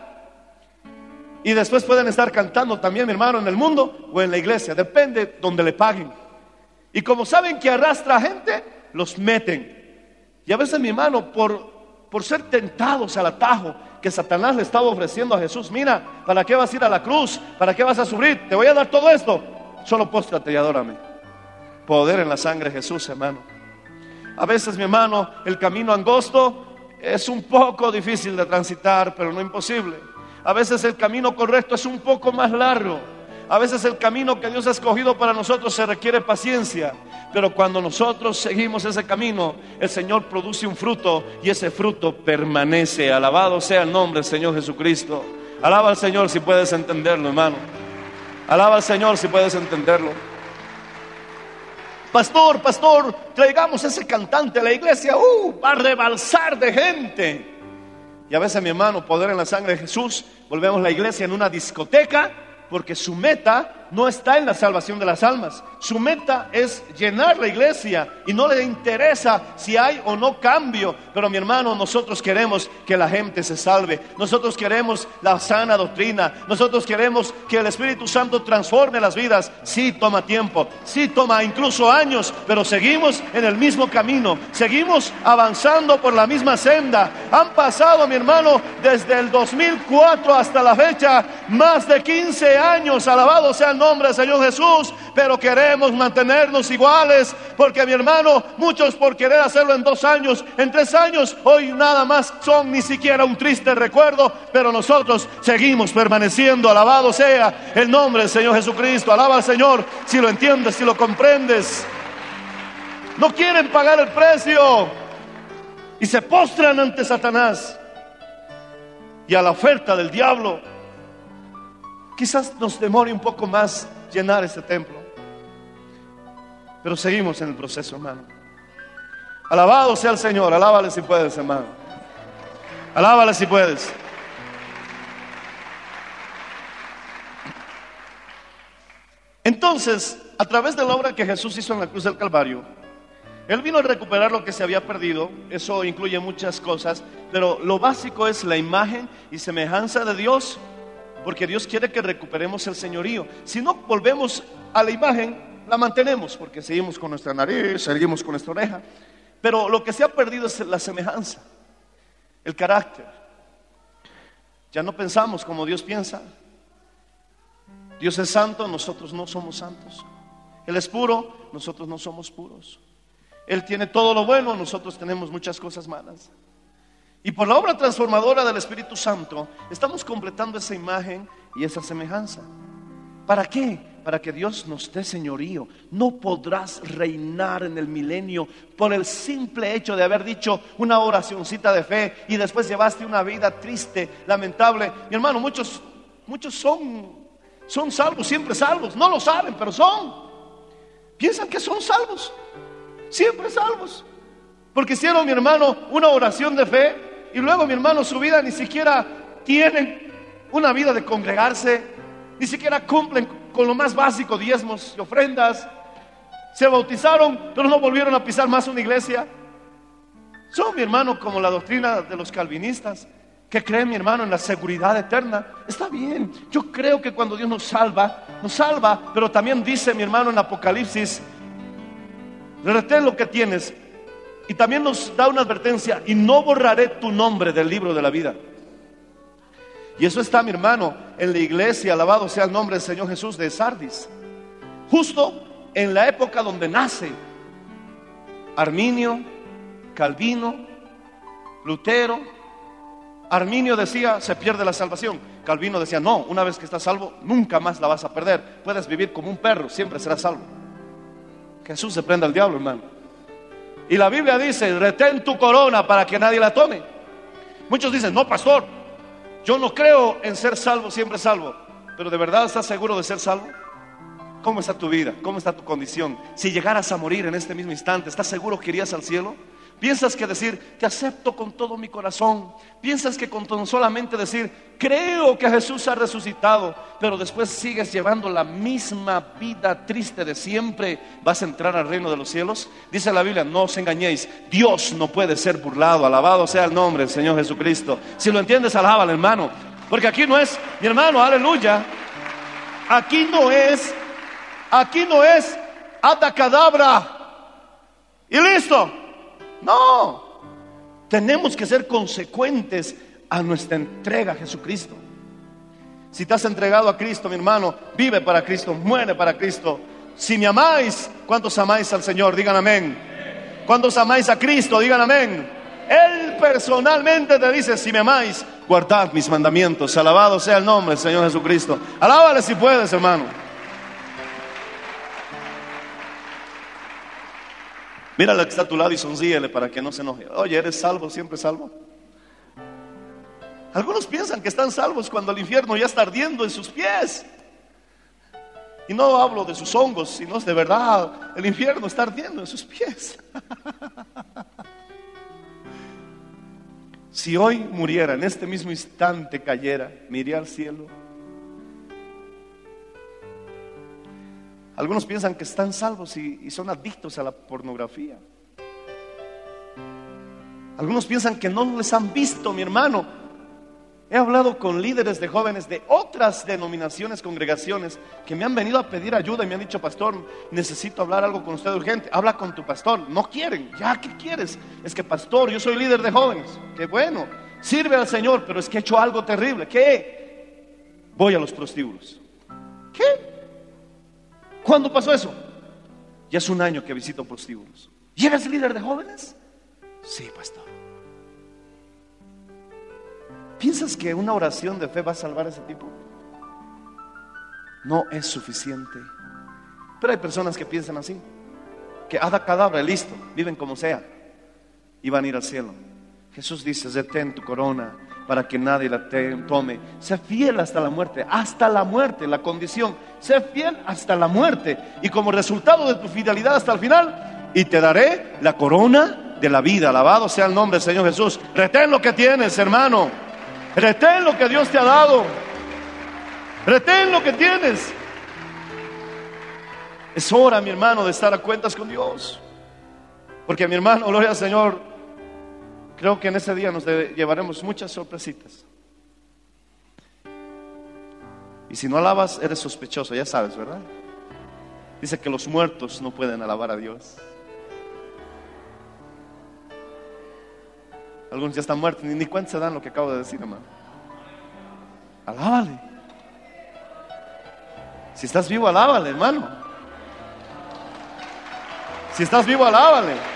Y después pueden estar cantando también, mi hermano, en el mundo o en la iglesia. Depende donde le paguen. Y como saben que arrastra gente, los meten. Y a veces, mi hermano, por por ser tentados al atajo que Satanás le estaba ofreciendo a Jesús. Mira, ¿para qué vas a ir a la cruz? ¿Para qué vas a sufrir? Te voy a dar todo esto. Solo póstrate y adórame. Poder en la sangre de Jesús, hermano. A veces, mi hermano, el camino angosto es un poco difícil de transitar, pero no imposible. A veces el camino correcto es un poco más largo. A veces el camino que Dios ha escogido para nosotros se requiere paciencia, pero cuando nosotros seguimos ese camino, el Señor produce un fruto y ese fruto permanece. Alabado sea el nombre del Señor Jesucristo. Alaba al Señor si puedes entenderlo, hermano. Alaba al Señor si puedes entenderlo. Pastor, pastor, traigamos ese cantante a la iglesia, uh, va a rebalsar de gente. Y a veces, mi hermano, poder en la sangre de Jesús, volvemos la iglesia en una discoteca porque su meta no está en la salvación de las almas. Su meta es llenar la iglesia y no le interesa si hay o no cambio. Pero mi hermano, nosotros queremos que la gente se salve. Nosotros queremos la sana doctrina. Nosotros queremos que el Espíritu Santo transforme las vidas. Sí toma tiempo, sí toma incluso años, pero seguimos en el mismo camino. Seguimos avanzando por la misma senda. Han pasado, mi hermano, desde el 2004 hasta la fecha, más de 15 años. Alabado sea nombre del Señor Jesús. Pero queremos mantenernos iguales. Porque mi hermano, muchos por querer hacerlo en dos años, en tres años, hoy nada más son ni siquiera un triste recuerdo. Pero nosotros seguimos permaneciendo. Alabado sea el nombre del Señor Jesucristo. Alaba al Señor si lo entiendes, si lo comprendes. No quieren pagar el precio. Y se postran ante Satanás y a la oferta del diablo. Quizás nos demore un poco más llenar este templo. Pero seguimos en el proceso, hermano. Alabado sea el Señor. Alábale si puedes, hermano. Alábale si puedes. Entonces, a través de la obra que Jesús hizo en la cruz del Calvario, Él vino a recuperar lo que se había perdido. Eso incluye muchas cosas, pero lo básico es la imagen y semejanza de Dios, porque Dios quiere que recuperemos el señorío. Si no volvemos a la imagen, la mantenemos, porque seguimos con nuestra nariz, seguimos con nuestra oreja. Pero lo que se ha perdido es la semejanza, el carácter. Ya no pensamos como Dios piensa. Dios es santo, nosotros no somos santos. Él es puro, nosotros no somos puros. Él tiene todo lo bueno, nosotros tenemos muchas cosas malas. Y por la obra transformadora del Espíritu Santo, estamos completando esa imagen y esa semejanza. ¿Para qué? Para que Dios nos dé señorío. No podrás reinar en el milenio por el simple hecho de haber dicho una oracioncita de fe y después llevaste una vida triste, lamentable. Mi hermano, muchos, muchos son, son salvos, siempre salvos. No lo saben, pero son. Piensan que son salvos siempre salvos. Porque hicieron, mi hermano, una oración de fe y luego, mi hermano, su vida ni siquiera tienen una vida de congregarse, ni siquiera cumplen con lo más básico, diezmos y ofrendas. Se bautizaron, pero no volvieron a pisar más una iglesia. Son, mi hermano, como la doctrina de los calvinistas, que creen, mi hermano, en la seguridad eterna. Está bien, yo creo que cuando Dios nos salva, nos salva, pero también dice, mi hermano, en Apocalipsis, retén lo que tienes. Y también nos da una advertencia, y no borraré tu nombre del libro de la vida. Y eso está, mi hermano, en la iglesia, alabado sea el nombre del Señor Jesús de Sardis. Justo en la época donde nace Arminio, Calvino, Lutero. Arminio decía, se pierde la salvación. Calvino decía, no, una vez que estás salvo, nunca más la vas a perder. Puedes vivir como un perro, siempre serás salvo. Jesús se prenda al diablo, hermano. Y la Biblia dice, retén tu corona para que nadie la tome. Muchos dicen, no, pastor, yo no creo en ser salvo, siempre salvo. Pero ¿de verdad estás seguro de ser salvo? ¿Cómo está tu vida? ¿Cómo está tu condición? Si llegaras a morir en este mismo instante, ¿estás seguro que irías al cielo? ¿Piensas que decir, te acepto con todo mi corazón? ¿Piensas que con solamente decir, creo que Jesús ha resucitado, pero después sigues llevando la misma vida triste de siempre, vas a entrar al reino de los cielos? Dice la Biblia, no os engañéis, Dios no puede ser burlado, alabado sea el nombre del Señor Jesucristo. Si lo entiendes, alábalo, hermano, porque aquí no es, mi hermano, aleluya, aquí no es, aquí no es cadabra y listo. No. Tenemos que ser consecuentes a nuestra entrega a Jesucristo. Si te has entregado a Cristo, mi hermano, vive para Cristo, muere para Cristo. Si me amáis, ¿cuántos amáis al Señor? Digan amén. ¿Cuántos amáis a Cristo? Digan amén. Él personalmente te dice, si me amáis, guardad mis mandamientos. Alabado sea el nombre del Señor Jesucristo. Alábale si puedes, hermano. Mira la que está a tu lado y sonríele para que no se enoje. Oye, ¿eres salvo, siempre salvo? Algunos piensan que están salvos cuando el infierno ya está ardiendo en sus pies. Y no hablo de sus hongos, sino de verdad, el infierno está ardiendo en sus pies. Si hoy muriera, en este mismo instante cayera, me al cielo. Algunos piensan que están salvos y, son adictos a la pornografía. Algunos piensan que no les han visto, mi hermano. He hablado con líderes de jóvenes de otras denominaciones, congregaciones, que me han venido a pedir ayuda y me han dicho, pastor, necesito hablar algo con usted urgente. Habla con tu pastor. No quieren. Ya, ¿qué quieres? Es que, pastor, yo soy líder de jóvenes. Qué bueno. Sirve al Señor, pero es que he hecho algo terrible. ¿Qué? Voy a los prostíbulos. ¿Qué? ¿Cuándo pasó eso? Ya es un año que visito prostíbulos. ¿Y eres líder de jóvenes? Sí, pastor. ¿Piensas que una oración de fe va a salvar a ese tipo? No es suficiente. Pero hay personas que piensan así, que hada cadabra, listo, viven como sea y van a ir al cielo. Jesús dice, detén tu corona para que nadie la te- tome. Sé fiel hasta la muerte, hasta la muerte, la condición. Sé fiel hasta la muerte y como resultado de tu fidelidad hasta el final, y te daré la corona de la vida. Alabado sea el nombre del Señor Jesús. Retén lo que tienes, hermano. Retén lo que Dios te ha dado. Retén lo que tienes. Es hora, mi hermano, de estar a cuentas con Dios. Porque mi hermano, gloria al Señor, creo que en ese día nos llevaremos muchas sorpresitas. Y si no alabas, eres sospechoso, ya sabes, ¿verdad? Dice que los muertos no pueden alabar a Dios. Algunos ya están muertos, ni, ni se dan lo que acabo de decir, hermano. Alábale. Si estás vivo, alábale, hermano. Si estás vivo, alábale.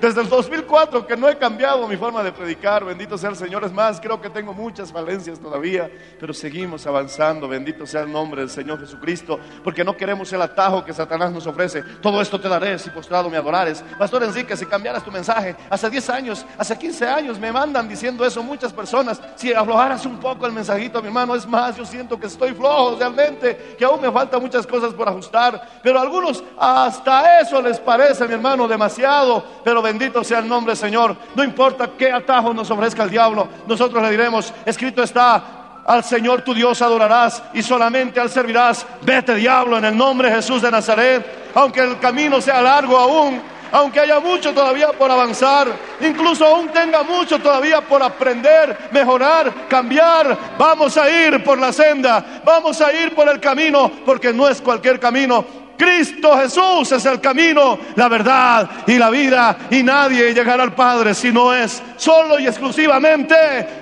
Desde el 2004 que no he cambiado mi forma de predicar, bendito sea el Señor. Es más, creo que tengo muchas falencias todavía, pero seguimos avanzando. Bendito sea el nombre del Señor Jesucristo, porque no queremos el atajo que Satanás nos ofrece. Todo esto te daré si postrado me adorares. Pastor Enrique, si cambiaras tu mensaje, hace 10 años, hace 15 años me mandan diciendo eso muchas personas. Si aflojaras un poco el mensajito, mi hermano, es más, yo siento que estoy flojo realmente, que aún me faltan muchas cosas por ajustar. Pero a algunos hasta eso les parece, mi hermano, demasiado. Pero bendito sea el nombre Señor. No importa qué atajo nos ofrezca el diablo, nosotros le diremos, escrito está, al Señor tu Dios adorarás y solamente al servirás. Vete diablo en el nombre de Jesús de Nazaret, aunque el camino sea largo aún. Aunque haya mucho todavía por avanzar, incluso aún tenga mucho todavía por aprender, mejorar, cambiar, vamos a ir por la senda, vamos a ir por el camino, porque no es cualquier camino, Cristo Jesús es el camino, la verdad y la vida. Y nadie llegará al Padre si no es solo y exclusivamente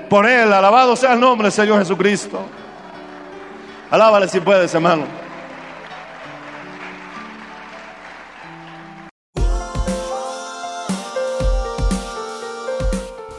por Él. Alabado sea el nombre del Señor Jesucristo. Alábale si puedes, hermano.